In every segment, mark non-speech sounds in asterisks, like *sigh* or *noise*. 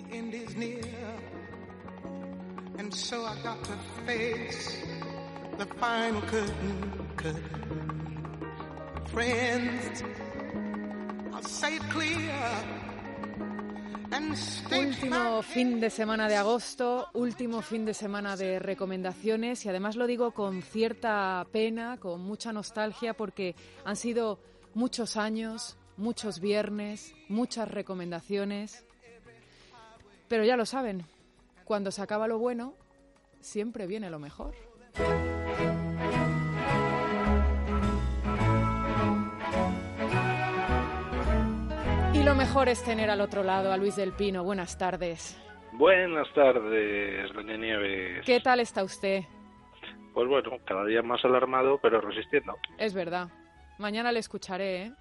the end is near. And so I got to face the final curtain. curtain. Friends, I'll say it clear. Último fin de semana de agosto, último fin de semana de recomendaciones y además lo digo con cierta pena, con mucha nostalgia porque han sido muchos años, muchos viernes, muchas recomendaciones. Pero ya lo saben, cuando se acaba lo bueno, siempre viene lo mejor. Y lo mejor es tener al otro lado a Luis del Pino. Buenas tardes. Buenas tardes, doña Nieves. ¿Qué tal está usted? Pues bueno, cada día más alarmado, pero resistiendo. Es verdad. Mañana le escucharé, ¿eh?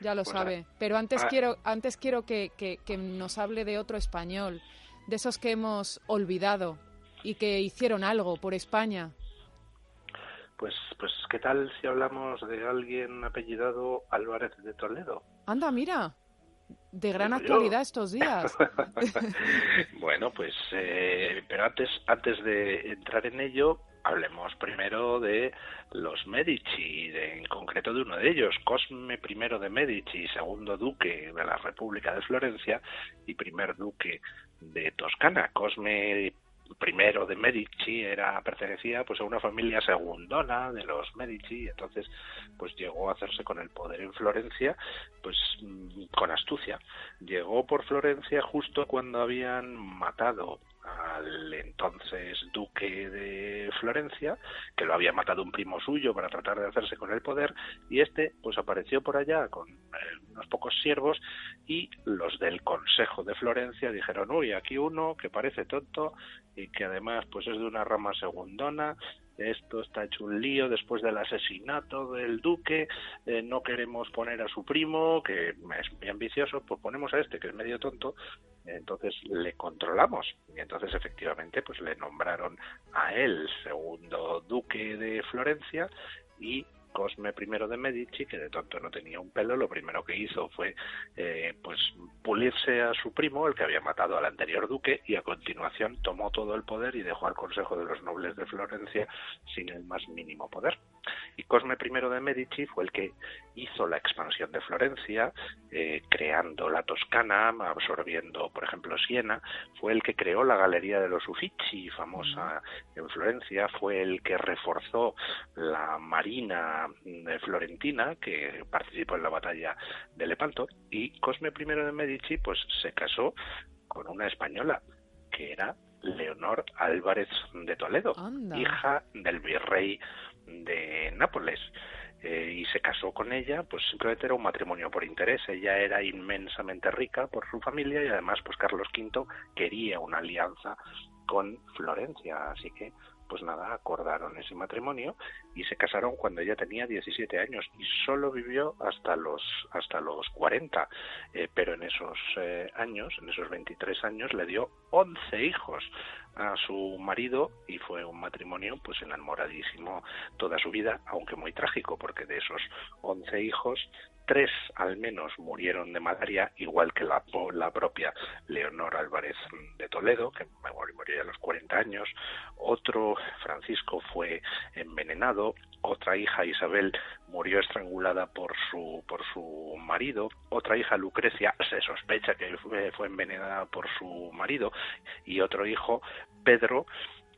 Ya lo pues sabe. Pero antes quiero, antes quiero que, que nos hable de otro español, de esos que hemos olvidado y que hicieron algo por España. Pues, pues, ¿qué tal si hablamos de alguien apellidado Álvarez de Toledo? Anda, mira de gran actualidad estos días. *laughs* bueno, pues, eh, pero antes, antes de entrar en ello, hablemos primero de los Medici, en concreto de uno de ellos, Cosme I de Medici, segundo duque de la República de Florencia y primer duque de Toscana. Cosme primero de Medici era pertenecía pues a una familia segundona de los Medici entonces pues llegó a hacerse con el poder en Florencia pues mm, con astucia llegó por Florencia justo cuando habían matado al entonces duque de Florencia, que lo había matado un primo suyo para tratar de hacerse con el poder, y este pues apareció por allá con eh, unos pocos siervos y los del Consejo de Florencia dijeron, uy, aquí uno que parece tonto y que además pues es de una rama segundona, esto está hecho un lío después del asesinato del duque, eh, no queremos poner a su primo, que es muy ambicioso, pues ponemos a este, que es medio tonto, entonces le controlamos. Y entonces efectivamente pues le nombraron a él segundo duque de Florencia y Cosme I de Medici, que de tonto no tenía un pelo, lo primero que hizo fue eh, pues pulirse a su primo, el que había matado al anterior duque, y a continuación tomó todo el poder y dejó al Consejo de los Nobles de Florencia sin el más mínimo poder. Y Cosme I de Medici fue el que hizo la expansión de Florencia, eh, creando la Toscana, absorbiendo, por ejemplo, Siena, fue el que creó la Galería de los Uffizi, famosa en Florencia, fue el que reforzó la Marina de Florentina, que participó en la batalla de Lepanto, y Cosme I de Medici pues se casó con una española, que era Leonor Álvarez de Toledo, hija del virrey de Nápoles. Eh, y se casó con ella, pues simplemente era un matrimonio por interés. Ella era inmensamente rica por su familia y además, pues Carlos V quería una alianza con Florencia, así que pues nada, acordaron ese matrimonio y se casaron cuando ella tenía 17 años y solo vivió hasta los hasta los 40, eh, pero en esos eh, años, en esos 23 años le dio 11 hijos a su marido y fue un matrimonio pues enamoradísimo toda su vida, aunque muy trágico porque de esos 11 hijos tres al menos murieron de malaria, igual que la, la propia Leonor Álvarez de Toledo, que murió a los 40 años, otro Francisco fue envenenado, otra hija Isabel murió estrangulada por su por su marido, otra hija Lucrecia se sospecha que fue, fue envenenada por su marido. Y otro hijo Pedro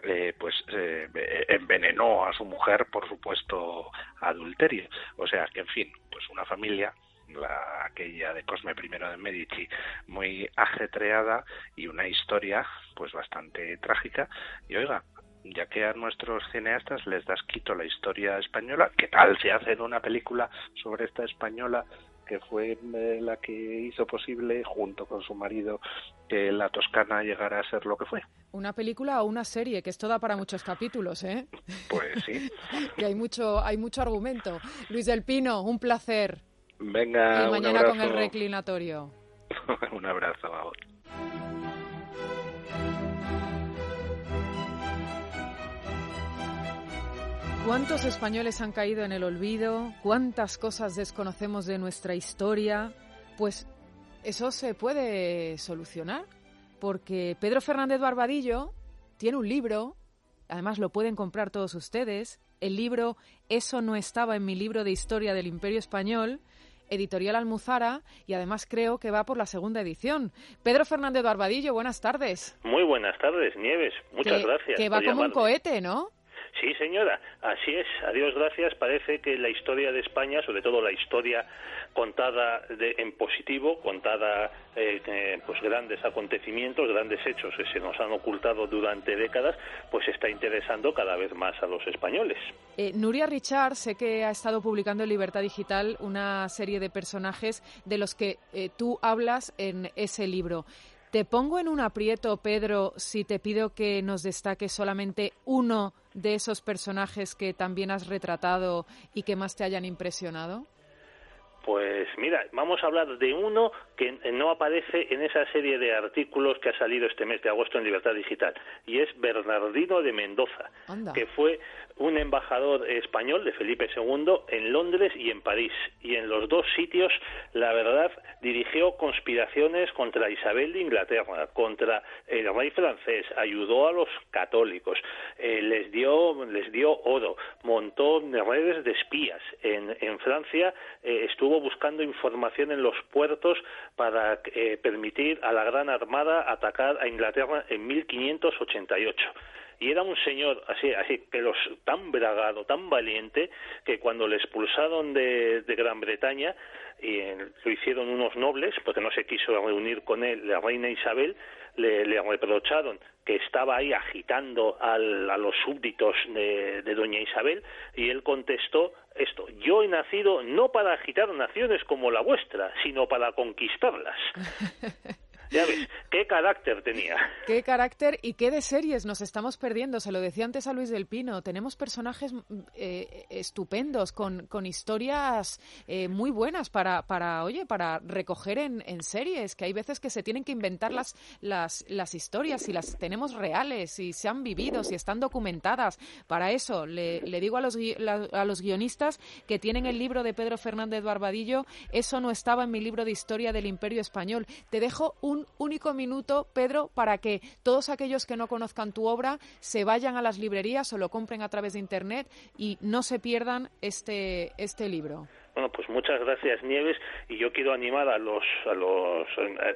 eh, pues eh, envenenó a su mujer por supuesto adulterio. O sea que en fin pues una familia la aquella de Cosme I de Medici muy ajetreada y una historia pues bastante trágica. Y oiga ya que a nuestros cineastas les das quito la historia española, ¿qué tal si hacen una película sobre esta española que fue eh, la que hizo posible, junto con su marido, que la Toscana llegara a ser lo que fue. Una película o una serie, que esto da para muchos capítulos, ¿eh? Pues sí. *laughs* que hay mucho, hay mucho argumento. Luis del Pino, un placer. Venga, y mañana con el reclinatorio. *laughs* un abrazo, vamos. ¿Cuántos españoles han caído en el olvido? ¿Cuántas cosas desconocemos de nuestra historia? Pues eso se puede solucionar porque Pedro Fernández Barbadillo tiene un libro, además lo pueden comprar todos ustedes, el libro Eso no estaba en mi libro de historia del Imperio Español, editorial Almuzara, y además creo que va por la segunda edición. Pedro Fernández Barbadillo, buenas tardes. Muy buenas tardes, Nieves. Muchas gracias. Que va como un cohete, ¿no? Sí, señora, así es. A Dios gracias. Parece que la historia de España, sobre todo la historia contada de, en positivo, contada eh, pues grandes acontecimientos, grandes hechos que se nos han ocultado durante décadas, pues está interesando cada vez más a los españoles. Eh, Nuria Richard, sé que ha estado publicando en Libertad Digital una serie de personajes de los que eh, tú hablas en ese libro. Te pongo en un aprieto, Pedro, si te pido que nos destaques solamente uno de esos personajes que también has retratado y que más te hayan impresionado. Pues mira, vamos a hablar de uno que no aparece en esa serie de artículos que ha salido este mes de agosto en Libertad Digital, y es Bernardino de Mendoza, que fue un embajador español de Felipe II en Londres y en París. Y en los dos sitios, la verdad, dirigió conspiraciones contra Isabel de Inglaterra, contra el rey francés, ayudó a los católicos, eh, les dio les dio oro, montó redes de espías. En, en Francia eh, estuvo buscando información en los puertos para eh, permitir a la Gran Armada atacar a Inglaterra en 1588 y era un señor así, así, que los tan bragado, tan valiente, que cuando le expulsaron de, Gran Bretaña, y lo hicieron unos nobles, porque no se quiso reunir con él la reina Isabel, le, reprocharon que estaba ahí agitando a los súbditos de, de, doña Isabel y él contestó esto, yo he nacido no para agitar naciones como la vuestra, sino para conquistarlas. *laughs* Ya ves, qué carácter tenía. Qué carácter y qué de series nos estamos perdiendo. Se lo decía antes a Luis del Pino. Tenemos personajes eh, estupendos, con, con historias eh, muy buenas para, para, oye, para recoger en, en, series, que hay veces que se tienen que inventar las, las, las historias, si las tenemos reales, si se han vivido, si están documentadas. Para eso le, le digo a los, a los guionistas que tienen el libro de Pedro Fernández Barbadillo, eso no estaba en mi libro de historia del Imperio Español. Te dejo un único minuto, Pedro, para que todos aquellos que no conozcan tu obra se vayan a las librerías o lo compren a través de Internet y no se pierdan este, este libro. Bueno, pues muchas gracias Nieves y yo quiero animar a los a los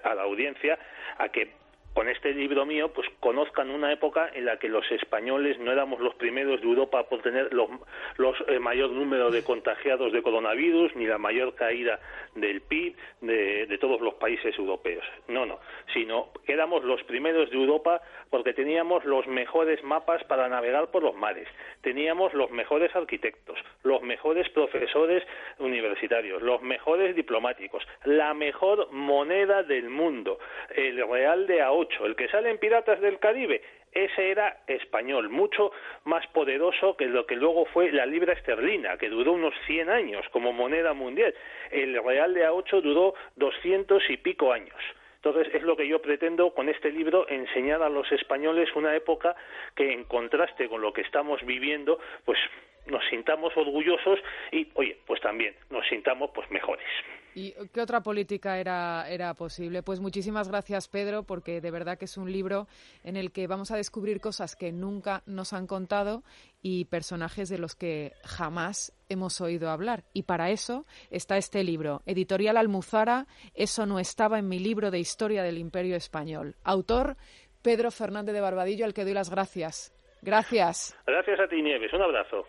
a la audiencia a que con este libro mío, pues conozcan una época en la que los españoles no éramos los primeros de Europa por tener los, los eh, mayor número de contagiados de coronavirus, ni la mayor caída del PIB de, de, todos los países europeos. No, no, sino éramos los primeros de Europa porque teníamos los mejores mapas para navegar por los mares, teníamos los mejores arquitectos, los mejores profesores universitarios, los mejores diplomáticos, la mejor moneda del mundo, el real de El que sale en Piratas del Caribe, ese era español, mucho más poderoso que lo que luego fue la libra esterlina, que duró unos 100 años como moneda mundial. El real de A8 duró 200 y pico años. Entonces es lo que yo pretendo con este libro enseñar a los españoles una época que en contraste con lo que estamos viviendo, pues nos sintamos orgullosos y, oye, pues también nos sintamos pues mejores. ¿Y qué otra política era, era posible? Pues muchísimas gracias, Pedro, porque de verdad que es un libro en el que vamos a descubrir cosas que nunca nos han contado y personajes de los que jamás hemos oído hablar. Y para eso está este libro, Editorial Almuzara, Eso no estaba en mi libro de historia del Imperio Español. Autor, Pedro Fernández de Barbadillo, al que doy las gracias. Gracias. Gracias a ti, Nieves. Un abrazo.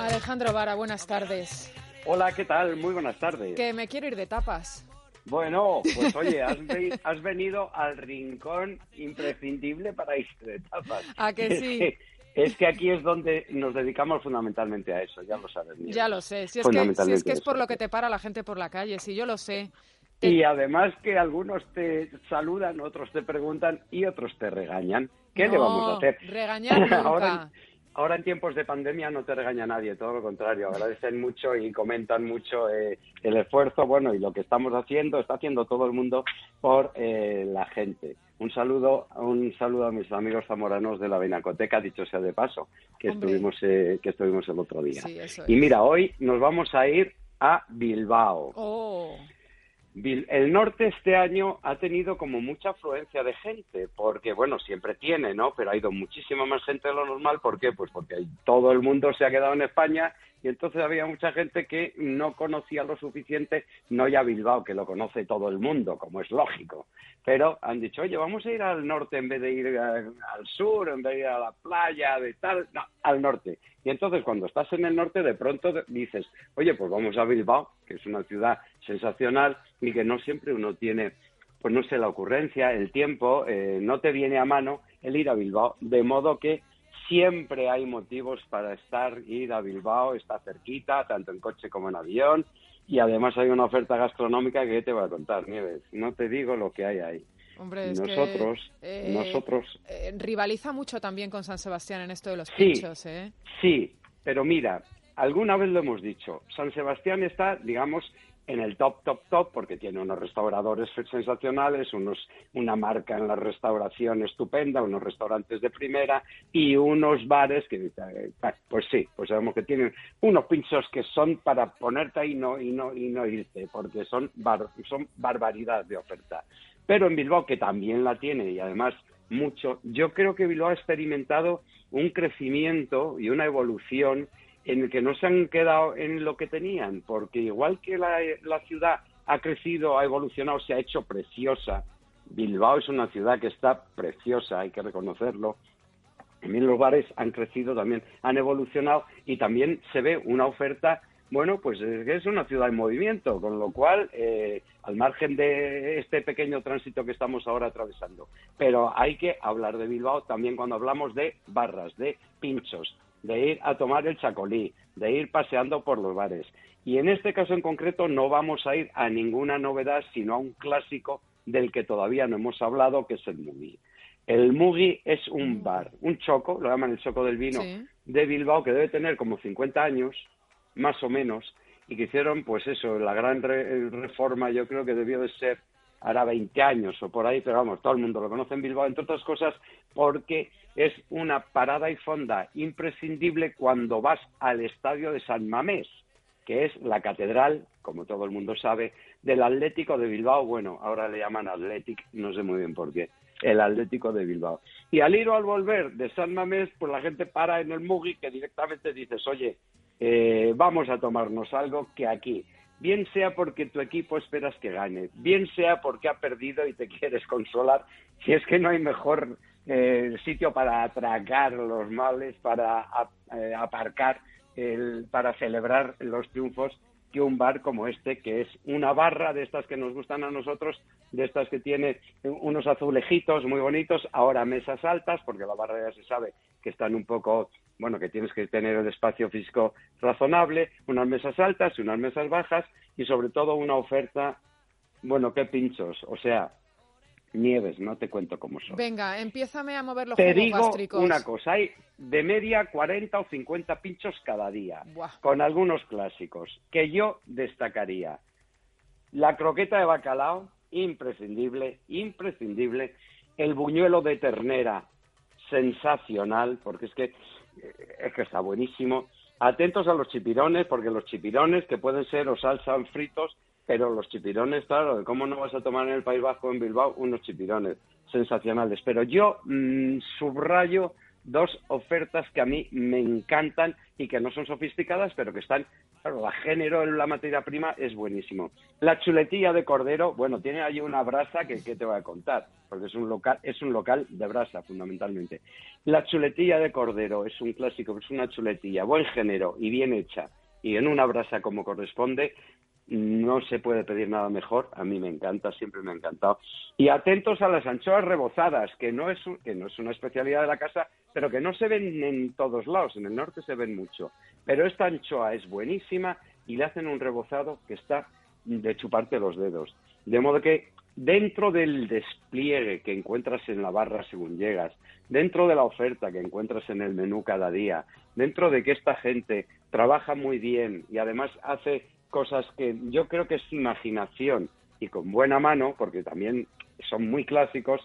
Alejandro Vara, buenas tardes. Hola, ¿qué tal? Muy buenas tardes. Que me quiero ir de tapas. Bueno, pues *laughs* oye, has, venido al rincón imprescindible para irte de tapas. ¿A que sí? Es que aquí es donde nos dedicamos fundamentalmente a eso, ya lo sabes. Ya lo sé, si es, que, si es que es por lo que te para la gente por la calle, si yo lo sé. Y además que algunos te saludan, otros te preguntan y otros te regañan. ¿Qué le vamos a hacer? Regañar *laughs* nunca. ahora en tiempos de pandemia no te regaña nadie, todo lo contrario, agradecen mucho y comentan mucho eh, el esfuerzo, bueno, y lo que estamos haciendo, está haciendo todo el mundo por eh, la gente. Un saludo, un saludo a mis amigos zamoranos de la Benacoteca, dicho sea de paso, que estuvimos eh, que estuvimos el otro día. y mira, hoy nos vamos a ir a Bilbao. Oh. El norte este año ha tenido como mucha afluencia de gente, porque bueno, siempre tiene, ¿no? Pero ha ido muchísima más gente de lo normal, ¿por qué? Pues porque todo el mundo se ha quedado en España y entonces había mucha gente que no conocía lo suficiente, no ya Bilbao, que lo conoce todo el mundo, como es lógico, pero han dicho, oye, vamos a ir al norte en vez de ir al sur, en vez de ir a la playa, de tal, no, al norte. Y entonces cuando estás en el norte de pronto dices, oye, pues vamos a Bilbao, que es una ciudad sensacional y que no siempre uno tiene, pues no sé, la ocurrencia, el tiempo, eh, no te viene a mano el ir a Bilbao, de modo que siempre hay motivos para estar, ir a Bilbao, está cerquita, tanto en coche como en avión, y además hay una oferta gastronómica que te voy a contar, Nieves, no te digo lo que hay ahí. Hombre, nosotros, eh, nosotros eh, rivaliza mucho también con San Sebastián en esto de los pinchos, ¿eh? Sí, pero mira, alguna vez lo hemos dicho. San Sebastián está, digamos, en el top, top, top, porque tiene unos restauradores sensacionales, unos, una marca en la restauración estupenda, unos restaurantes de primera y unos bares que, eh, pues sí, pues sabemos que tienen unos pinchos que son para ponerte ahí no, y no, y no irte, porque son, son barbaridad de oferta. Pero en Bilbao, que también la tiene y además mucho, yo creo que Bilbao ha experimentado un crecimiento y una evolución en el que no se han quedado en lo que tenían, porque igual que la, ciudad ha crecido, ha evolucionado, se ha hecho preciosa, Bilbao es una ciudad que está preciosa, hay que reconocerlo. También los bares han crecido, también han evolucionado y también se ve una oferta bueno, pues es una ciudad en movimiento, con lo cual, eh, al margen de este pequeño tránsito que estamos ahora atravesando, pero hay que hablar de Bilbao también cuando hablamos de barras, de pinchos, de ir a tomar el chacolí, de ir paseando por los bares. Y en este caso en concreto no vamos a ir a ninguna novedad, sino a un clásico del que todavía no hemos hablado, que es el Mugi. El Mugi es un mm. bar, un choco, lo llaman el choco del vino, de Bilbao, que debe tener como 50 años, más o menos, y que hicieron, pues eso, la gran reforma, yo creo que debió de ser hará 20 años o por ahí, pero vamos, todo el mundo lo conoce en Bilbao, entre otras cosas, porque es una parada y fonda imprescindible cuando vas al estadio de San Mamés, que es la catedral, como todo el mundo sabe, del Atlético de Bilbao. Bueno, ahora le llaman Athletic, no sé muy bien por qué, el Atlético de Bilbao. Y al ir o al volver de San Mamés, pues la gente para en el Mugi, que directamente dices, oye, eh, vamos a tomarnos algo que aquí, bien sea porque tu equipo esperas que gane, bien sea porque ha perdido y te *laughs* quieres consolar, si es que no hay mejor eh, sitio para atracar los males, para eh, aparcar, el, para celebrar los triunfos que un bar como este, que es una barra de estas que nos gustan a nosotros, de estas que tiene unos azulejitos muy bonitos, ahora mesas altas, porque la barra ya se sabe que están un poco bueno, que tienes que tener el espacio físico razonable, unas mesas altas y unas mesas bajas y sobre todo una oferta, bueno, qué pinchos, o sea, nieves, no te cuento cómo son. Venga, empiézame a mover los Te digo una cosa, hay de media 40 o 50 pinchos cada día, con algunos clásicos, que yo destacaría. La croqueta de bacalao, imprescindible, imprescindible. El buñuelo de ternera, sensacional, porque es que es que está buenísimo. Atentos a los chipirones, porque los chipirones, que pueden ser o salsa o fritos, pero los chipirones, claro, ¿cómo no vas a tomar en el País Vasco, en Bilbao, unos chipirones sensacionales? Pero yo mm, subrayo dos ofertas que a mí me encantan y que no son sofisticadas, pero que están, claro, la género en la materia prima es buenísimo. La chuletilla de cordero, bueno, tiene allí una brasa que, que, te voy a contar, porque es un local, es un local de brasa fundamentalmente. La chuletilla de cordero es un clásico, es una chuletilla, buen género y bien hecha, y en una brasa como corresponde, no se puede pedir nada mejor, a mí me encanta, siempre me ha encantado. Y atentos a las anchoas rebozadas, que no es, que no es una especialidad de la casa, pero que no se ven en todos lados, en el norte se ven mucho. Pero esta anchoa es buenísima y le hacen un rebozado que está de chuparte los dedos. De modo que dentro del despliegue que encuentras en la barra según llegas, dentro de la oferta que encuentras en el menú cada día, dentro de que esta gente trabaja muy bien y además hace cosas que yo creo que es imaginación y con buena mano, porque también son muy clásicos,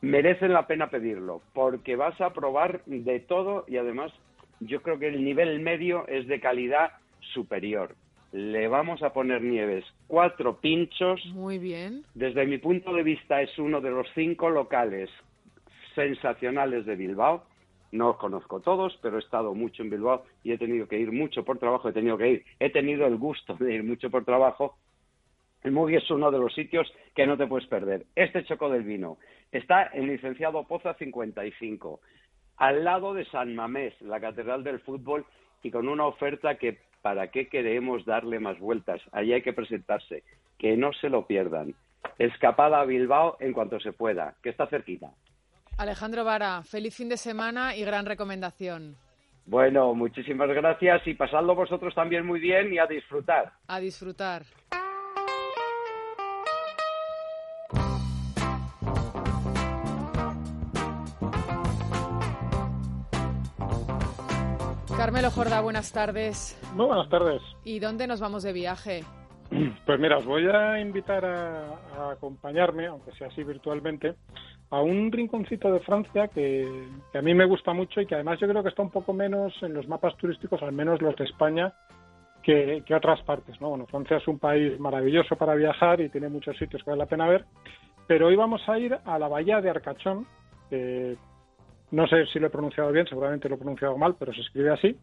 merecen la pena pedirlo, porque vas a probar de todo y además yo creo que el nivel medio es de calidad superior. Le vamos a poner nieves cuatro pinchos. Muy bien. Desde mi punto de vista es uno de los cinco locales sensacionales de Bilbao. No os conozco todos, pero he estado mucho en Bilbao y he tenido que ir mucho por trabajo, he tenido que ir, he tenido el gusto de ir mucho por trabajo. El Mugi es uno de los sitios que no te puedes perder. Este Choco del Vino está en Licenciado Poza 55, al lado de San Mamés, la Catedral del Fútbol, y con una oferta que para qué queremos darle más vueltas. Allí hay que presentarse. Que no se lo pierdan. Escapada a Bilbao en cuanto se pueda, que está cerquita. Alejandro Vara, feliz fin de semana y gran recomendación. Bueno, muchísimas gracias y pasadlo vosotros también muy bien y a disfrutar. A disfrutar. Carmelo Jorda, buenas tardes. Muy buenas tardes. ¿Y dónde nos vamos de viaje? Pues mira, os voy a invitar a, acompañarme, aunque sea así virtualmente, a un rinconcito de Francia que, a mí me gusta mucho y que además yo creo que está un poco menos en los mapas turísticos, al menos los de España, que, otras partes. ¿no? Bueno, Francia es un país maravilloso para viajar y tiene muchos sitios que vale la pena ver, pero hoy vamos a ir a la bahía de Arcachón, que no sé si lo he pronunciado bien, seguramente lo he pronunciado mal, pero se escribe así,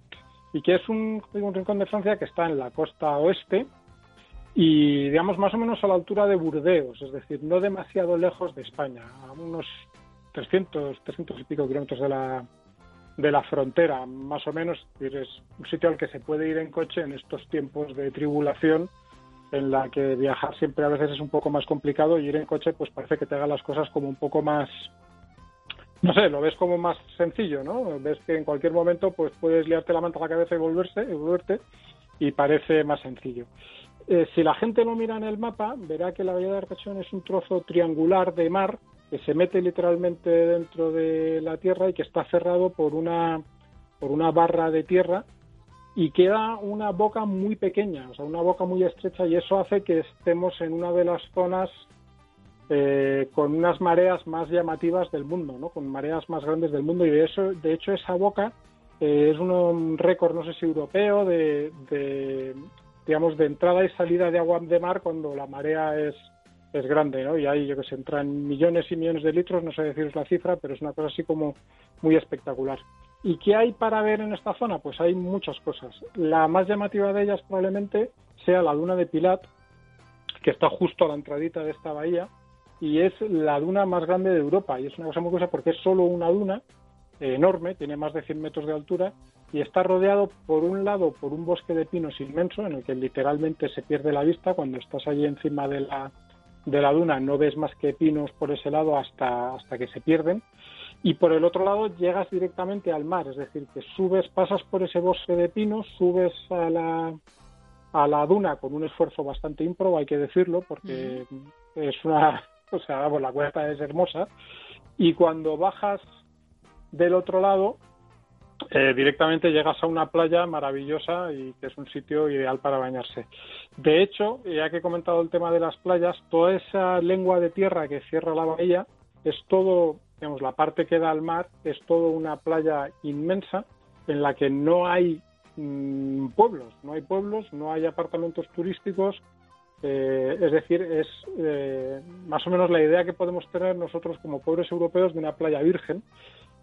y que es un, un rincón de Francia que está en la costa oeste, y digamos más o menos a la altura de Burdeos, es decir, no demasiado lejos de España, a unos 300, 300 y pico kilómetros de la, de la frontera, más o menos, es un sitio al que se puede ir en coche en estos tiempos de tribulación en la que viajar siempre a veces es un poco más complicado y ir en coche pues parece que te haga las cosas como un poco más no sé, lo ves como más sencillo, ¿no? Ves que en cualquier momento pues puedes liarte la manta a la cabeza y volverse, y volverte y parece más sencillo. Eh, si la gente lo mira en el mapa, verá que la bahía de Arcachón es un trozo triangular de mar que se mete literalmente dentro de la tierra y que está cerrado por una, por una barra de tierra y queda una boca muy pequeña, o sea, una boca muy estrecha y eso hace que estemos en una de las zonas eh, con unas mareas más llamativas del mundo, ¿no? con mareas más grandes del mundo y de eso, de hecho esa boca eh, es un récord, no sé si europeo, de, digamos, de entrada y salida de agua de mar cuando la marea es, es grande, ¿no? Y ahí, yo que sé, entran millones y millones de litros, no sé deciros la cifra, pero es una cosa así como muy espectacular. ¿Y qué hay para ver en esta zona? Pues hay muchas cosas. La más llamativa de ellas probablemente sea la duna de Pilat, que está justo a la entradita de esta bahía, y es la duna más grande de Europa. Y es una cosa muy curiosa porque es solo una duna enorme, tiene más de 100 metros de altura, y está rodeado por un lado por un bosque de pinos inmenso en el que literalmente se pierde la vista. Cuando estás allí encima de la, de la duna no ves más que pinos por ese lado hasta, hasta que se pierden. Y por el otro lado llegas directamente al mar, es decir, que subes, pasas por ese bosque de pinos, subes a la, a la duna con un esfuerzo bastante ímprobo, hay que decirlo, porque es una, *laughs* o sea, la cuesta es hermosa, y cuando bajas del otro lado, eh, directamente llegas a una playa maravillosa y que es un sitio ideal para bañarse. De hecho, ya que he comentado el tema de las playas, toda esa lengua de tierra que cierra la bahía es todo, digamos, la parte que da al mar es todo una playa inmensa en la que no hay mm, pueblos, no hay pueblos, no hay apartamentos turísticos, eh, es decir, es eh, más o menos la idea que podemos tener nosotros como pobres europeos de una playa virgen,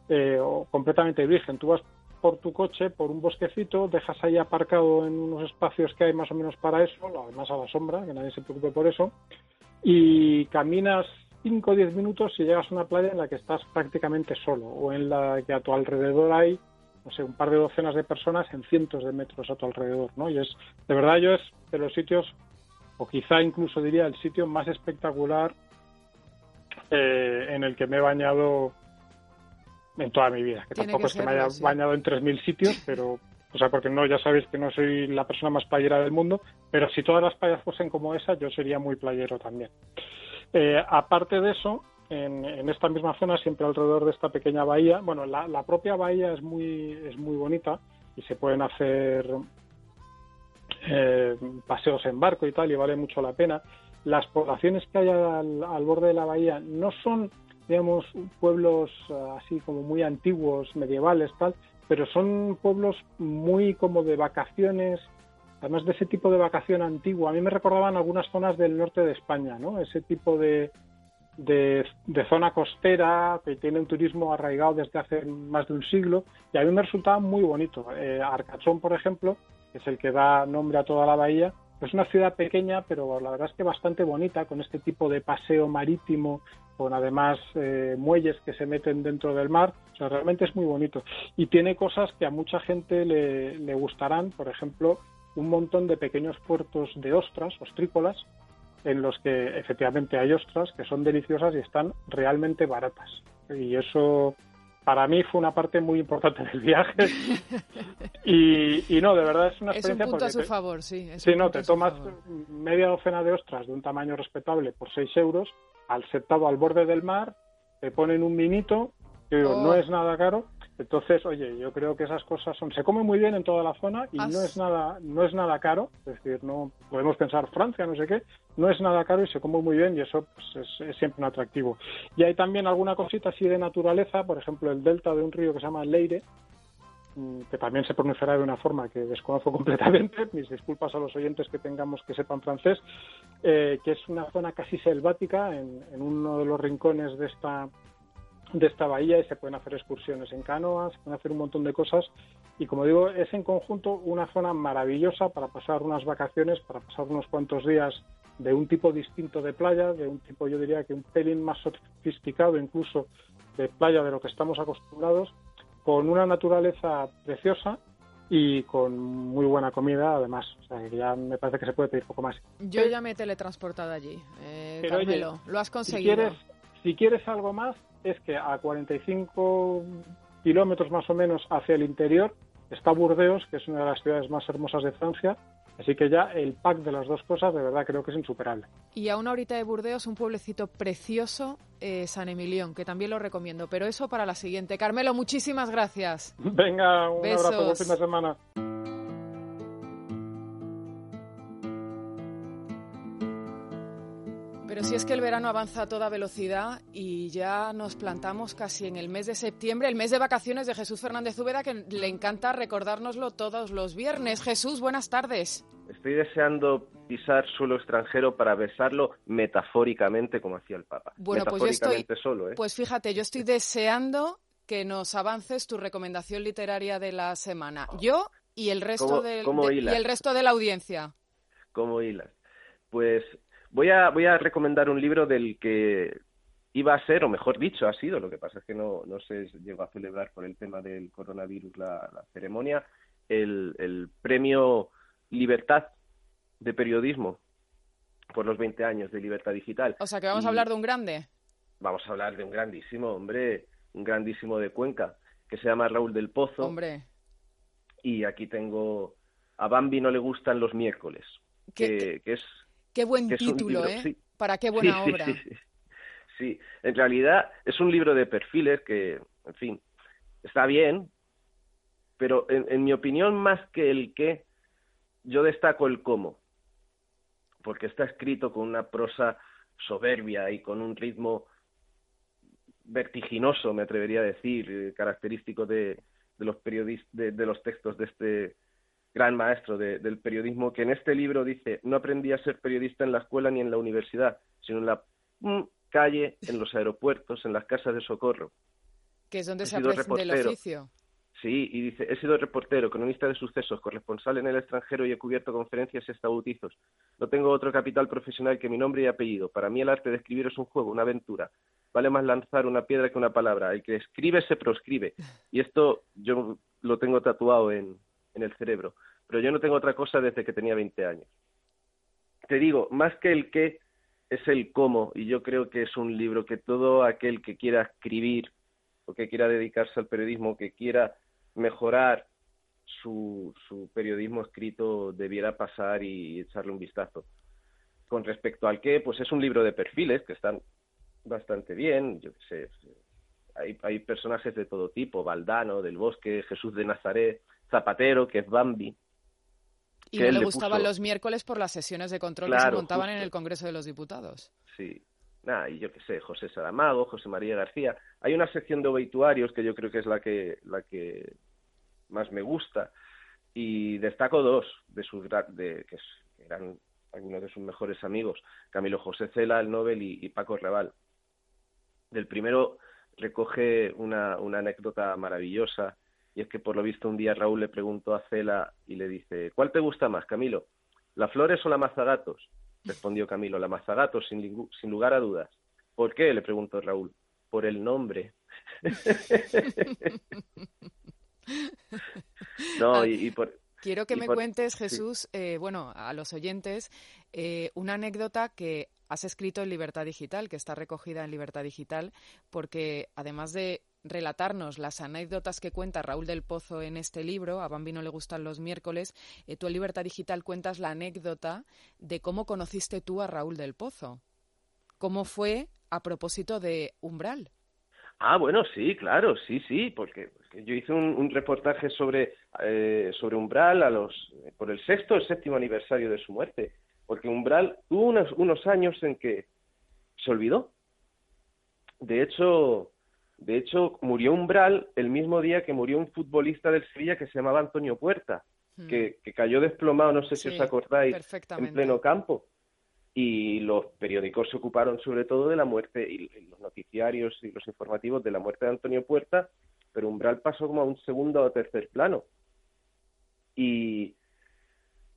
eh, o completamente virgen. Tú vas por tu coche, por un bosquecito, dejas ahí aparcado en unos espacios que hay más o menos para eso, además a la sombra, que nadie se preocupe por eso, y caminas 5 o 10 minutos y llegas a una playa en la que estás prácticamente solo, o en la que a tu alrededor hay, no sé, un par de docenas de personas en cientos de metros a tu alrededor, ¿no? Y es, de verdad, yo es de los sitios, o quizá incluso diría el sitio más espectacular eh, en el que me he bañado en toda mi vida, que tampoco es que me haya bañado en 3.000 sitios, *laughs* pero, o sea, porque no, ya sabéis que no soy la persona más playera del mundo, pero si todas las playas fuesen como esa, yo sería muy playero también. Eh, aparte de eso, en, esta misma zona, siempre alrededor de esta pequeña bahía, bueno, la, propia bahía es muy, es muy bonita y se pueden hacer eh, paseos en barco y tal, y vale mucho la pena. Las poblaciones que hay al, borde de la bahía no son, digamos, pueblos eh, así como muy antiguos, medievales, tal, pero son pueblos muy como de vacaciones, además de ese tipo de vacación antigua. A mí me recordaban algunas zonas del norte de España, ¿no? Ese tipo de, de, zona costera que tiene un turismo arraigado desde hace más de un siglo y a mí me resultaba muy bonito. Eh, Arcachón, por ejemplo, que es el que da nombre a toda la bahía, es una ciudad pequeña, pero la verdad es que bastante bonita, con este tipo de paseo marítimo, con además eh, muelles que se meten dentro del mar. O sea, realmente es muy bonito. Y tiene cosas que a mucha gente le, le gustarán, por ejemplo, un montón de pequeños puertos de ostras, ostrícolas, en los que efectivamente hay ostras que son deliciosas y están realmente baratas. Y eso para mí fue una parte muy importante del viaje. *laughs* y, no, de verdad es una experiencia. Es un punto a su favor, sí. Sí, no, te tomas media docena de ostras de un tamaño respetable por 6 euros, al setado al borde del mar, te ponen un minito, que no oh. es nada caro, entonces, oye, yo creo que esas cosas son, se come muy bien en toda la zona y no es nada, no es nada caro, es decir, no podemos pensar Francia, no sé qué, no es nada caro y se come muy bien y eso pues, es, siempre un atractivo. Y hay también alguna cosita así de naturaleza, por ejemplo, el delta de un río que se llama Leire, mm, que también se pronunciará de una forma que desconozco *laughs* completamente, mis disculpas a los oyentes que tengamos que sepan francés, eh, que es una zona casi selvática en, en uno de los rincones de esta de esta bahía y se pueden hacer excursiones en canoas, se pueden hacer un montón de cosas y como digo es en conjunto una zona maravillosa para pasar unas vacaciones, para pasar unos cuantos días de un tipo distinto de playa, de un tipo yo diría que un pelín más sofisticado incluso de playa de lo que estamos acostumbrados, con una naturaleza preciosa y con muy buena comida además. O sea, que ya me parece que se puede pedir poco más. Yo ya me he teletransportado allí, eh, Carmelo. lo has conseguido. Si quieres, si quieres algo más, es que a 45 kilómetros más o menos hacia el interior está Burdeos, que es una de las ciudades más hermosas de Francia. Así que ya el pack de las dos cosas de verdad creo que es insuperable. Y a una horita de Burdeos, un pueblecito precioso, eh, San Emilión, que también lo recomiendo. Pero eso para la siguiente. Carmelo, muchísimas gracias. Venga, un abrazo, buen fin de semana. Es que el verano avanza a toda velocidad y ya nos plantamos casi en el mes de septiembre, el mes de vacaciones de Jesús Fernández Úbeda, que le encanta recordárnoslo todos los viernes. Jesús, buenas tardes. Estoy deseando pisar suelo extranjero para besarlo metafóricamente como hacía el Papa. Bueno, pues yo estoy. Solo, ¿eh? Pues fíjate, yo estoy deseando que nos avances tu recomendación literaria de la semana. Yo y el resto, de, y el resto de la audiencia. Como hilas. Pues Voy a, voy a recomendar un libro del que iba a ser, o mejor dicho, ha sido, lo que pasa es que no, no se llegó a celebrar por el tema del coronavirus la, ceremonia, el, premio Libertad de Periodismo por los 20 años de Libertad Digital. O sea, que vamos a hablar de un grande. Vamos a hablar de un grandísimo, hombre, un grandísimo de Cuenca, que se llama Raúl del Pozo. Hombre. Y aquí tengo A Bambi no le gustan los miércoles, que, que es Qué buen título, ¿eh? Para qué buena obra. Sí, en realidad es un libro de perfiles que, en fin, está bien, pero en, mi opinión, más que el qué, yo destaco el cómo, porque está escrito con una prosa soberbia y con un ritmo vertiginoso, me atrevería a decir, eh, característico de, de los periodistas, de, los textos de este gran maestro del periodismo, que en este libro dice, no aprendí a ser periodista en la escuela ni en la universidad, sino en la mm, calle, en los aeropuertos, en las casas de socorro. Que es donde se aprende el oficio. Sí, y dice, he sido reportero, cronista de sucesos, corresponsal en el extranjero y he cubierto conferencias y hasta bautizos. No tengo otro capital profesional que mi nombre y apellido. Para mí el arte de escribir es un juego, una aventura. Vale más lanzar una piedra que una palabra. El que escribe se proscribe. Y esto yo lo tengo tatuado en, en el cerebro. Pero yo no tengo otra cosa desde que tenía 20 años. Te digo, más que el qué, es el cómo. Y yo creo que es un libro que todo aquel que quiera escribir o que quiera dedicarse al periodismo, que quiera mejorar su, su periodismo escrito, debiera pasar y echarle un vistazo. con respecto al que, pues es un libro de perfiles que están bastante bien, yo qué sé, hay, hay personajes de todo tipo, Valdano, del Bosque, Jesús de Nazaret, Zapatero, que es Bambi. Y no le gustaban los miércoles por las sesiones de control que se montaban en el Congreso de los Diputados. Sí, nada, y yo qué sé, José Saramago, José María García. Hay una sección de obituarios que yo creo que es la que, la que más me gusta, y destaco dos de sus de, que eran algunos de sus mejores amigos, Camilo José Cela, el Nobel, y, Paco Raval. Del primero recoge una, una anécdota maravillosa y es que por lo visto un día Raúl le preguntó a Cela y le dice, ¿cuál te gusta más, Camilo? ¿La Flores o la Mazagatos? Respondió Camilo, la Mazagatos, sin, sin lugar a dudas. ¿Por qué? le preguntó Raúl. Por el nombre. *laughs* no, y, por, Quiero que me cuentes, Jesús, eh, bueno, a los oyentes, eh, una anécdota que has escrito en Libertad Digital, que está recogida en Libertad Digital, porque además de relatarnos las anécdotas que cuenta Raúl del Pozo en este libro, a Bambi no le gustan los miércoles, eh, tú en Libertad Digital cuentas la anécdota de cómo conociste tú a Raúl del Pozo. ¿Cómo fue a propósito de Umbral? Ah, bueno, sí, claro, sí, sí, porque, yo hice un, reportaje sobre, eh, sobre Umbral a los, por el sexto o el séptimo aniversario de su muerte, porque Umbral tuvo unos, unos años en que se olvidó. De hecho, de hecho, murió Umbral el mismo día que murió un futbolista del Sevilla que se llamaba Antonio Puerta, hmm. que, cayó desplomado, no sé si os acordáis, en pleno campo y los periódicos se ocuparon sobre todo de la muerte y los noticiarios y los informativos de la muerte de Antonio Puerta, pero Umbral pasó como a un segundo o tercer plano. Y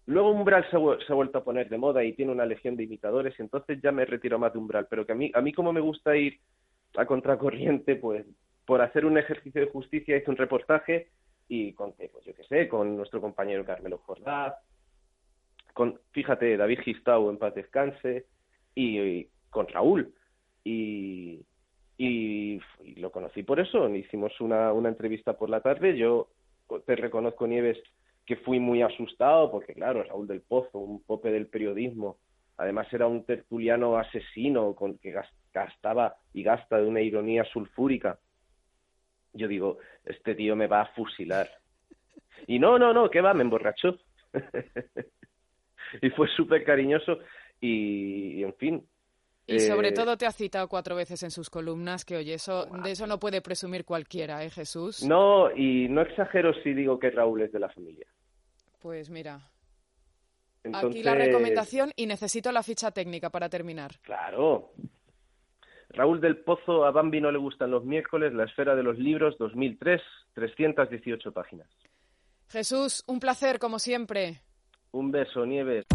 luego Umbral se, ha vuelto a poner de moda y tiene una legión de imitadores y entonces ya me retiro más de Umbral, pero que a mí, a mí como me gusta ir a contracorriente, pues por hacer un ejercicio de justicia hice un reportaje y conté, pues yo qué sé, con nuestro compañero Carmelo Jordá, con, fíjate, David Gistau en paz descanse, y, con Raúl. Y, y, lo conocí por eso, hicimos una, una entrevista por la tarde, yo te reconozco, Nieves, que fui muy asustado, porque claro, Raúl del Pozo, un pope del periodismo, además era un tertuliano asesino con que gastaba y gasta de una ironía sulfúrica. Yo digo, este tío me va a fusilar. Y no, no, no, ¿qué va? Me emborrachó. *laughs* y fue súper cariñoso y, en fin. Y sobre eh, todo te ha citado cuatro veces en sus columnas, que oye, eso, de eso no puede presumir cualquiera, ¿eh, Jesús? No, y no exagero si digo que Raúl es de la familia. Pues mira, aquí la recomendación y necesito la ficha técnica para terminar. Claro. Raúl del Pozo, a Bambi no le gustan los miércoles, La Esfera de los Libros, 2003, 318 páginas. Jesús, un placer como siempre. Un beso, Nieves.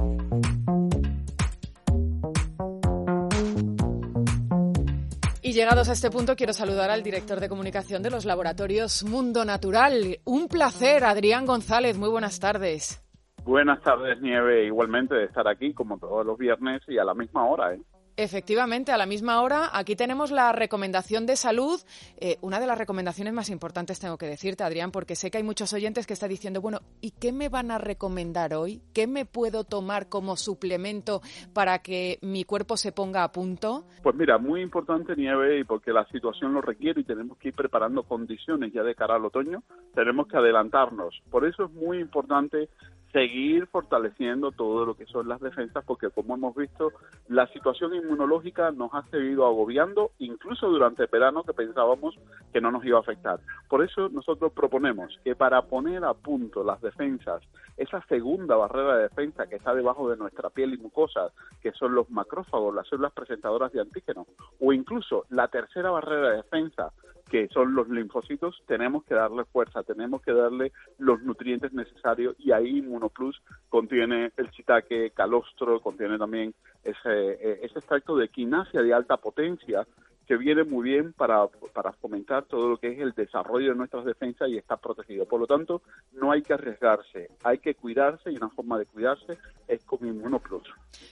Y llegados a este punto, quiero saludar al director de comunicación de los laboratorios Mundo Natural. Un placer, Adrián González. Muy buenas tardes. Buenas tardes, Nieve. Igualmente de estar aquí como todos los viernes y a la misma hora. ¿eh? Efectivamente, a la misma hora, aquí tenemos la recomendación de salud. Eh, una de las recomendaciones más importantes, tengo que decirte, Adrián, porque sé que hay muchos oyentes que están diciendo, bueno, ¿y qué me van a recomendar hoy? ¿Qué me puedo tomar como suplemento para que mi cuerpo se ponga a punto? Pues mira, muy importante, Nieve, y porque la situación lo requiere y tenemos que ir preparando condiciones ya de cara al otoño, tenemos que adelantarnos. Por eso es muy importante seguir fortaleciendo todo lo que son las defensas, porque como hemos visto, la situación inmunológica nos ha seguido agobiando, incluso durante el verano que pensábamos que no nos iba a afectar. Por eso nosotros proponemos que para poner a punto las defensas, esa segunda barrera de defensa que está debajo de nuestra piel y mucosas, que son los macrófagos, las células presentadoras de antígenos, o incluso la tercera barrera de defensa, que son los linfocitos, tenemos que darle fuerza, tenemos que darle los nutrientes necesarios y ahí Inmunoplus contiene el chitaque, calostro, contiene también ese, ese extracto de quinasia de alta potencia que viene muy bien para, para fomentar todo lo que es el desarrollo de nuestras defensas y estar protegido. Por lo tanto, no hay que arriesgarse, hay que cuidarse y una forma de cuidarse es con Inmunoplus.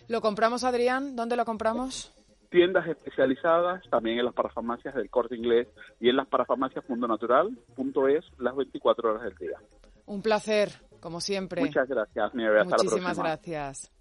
¿Lo compramos, Adrián? ¿Dónde lo compramos? Tiendas especializadas, también en las parafarmacias del Corte Inglés y en las parafarmacias Mundo Natural, punto es, las 24 horas del día. Un placer, como siempre. Muchas gracias, Nieve. Hasta Muchísimas gracias.